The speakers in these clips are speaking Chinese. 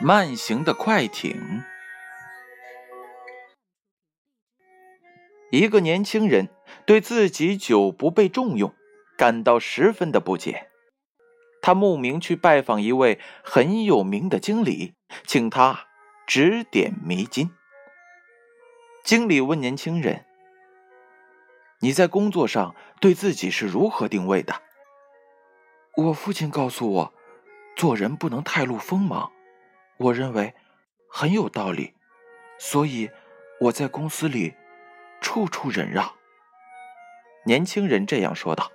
慢行的快艇。一个年轻人对自己久不被重用感到十分的不解，他慕名去拜访一位很有名的经理，请他指点迷津。经理问年轻人：“你在工作上对自己是如何定位的？”我父亲告诉我，做人不能太露锋芒。我认为很有道理，所以我在公司里处处忍让。年轻人这样说道。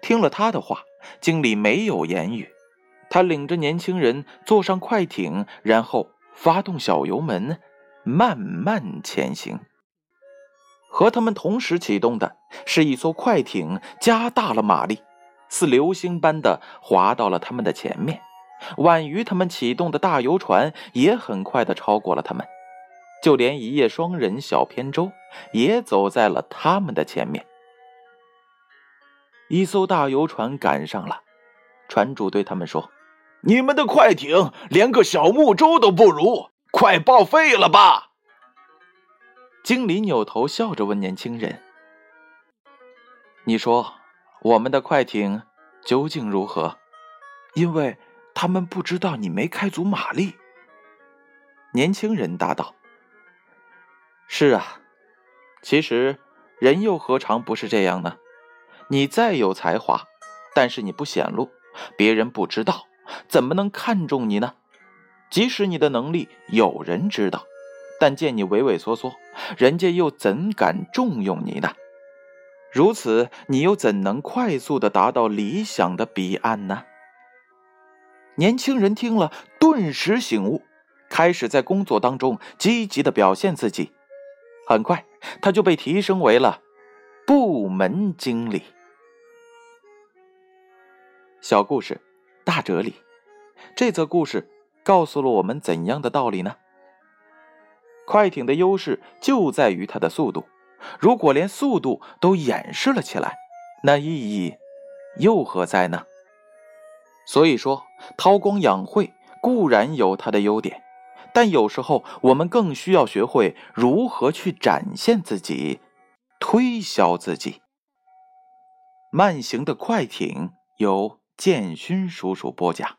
听了他的话，经理没有言语。他领着年轻人坐上快艇，然后发动小油门，慢慢前行。和他们同时启动的是一艘快艇，加大了马力，似流星般的滑到了他们的前面。晚于他们启动的大游船也很快的超过了他们，就连一叶双人小扁舟也走在了他们的前面。一艘大游船赶上了，船主对他们说：“你们的快艇连个小木舟都不如，快报废了吧！”经理扭头笑着问年轻人：“你说我们的快艇究竟如何？因为……”他们不知道你没开足马力。年轻人答道：“是啊，其实人又何尝不是这样呢？你再有才华，但是你不显露，别人不知道，怎么能看重你呢？即使你的能力有人知道，但见你畏畏缩缩，人家又怎敢重用你呢？如此，你又怎能快速的达到理想的彼岸呢？”年轻人听了，顿时醒悟，开始在工作当中积极的表现自己。很快，他就被提升为了部门经理。小故事，大哲理。这则故事告诉了我们怎样的道理呢？快艇的优势就在于它的速度。如果连速度都掩饰了起来，那意义又何在呢？所以说，韬光养晦固然有它的优点，但有时候我们更需要学会如何去展现自己，推销自己。慢行的快艇由建勋叔叔播讲。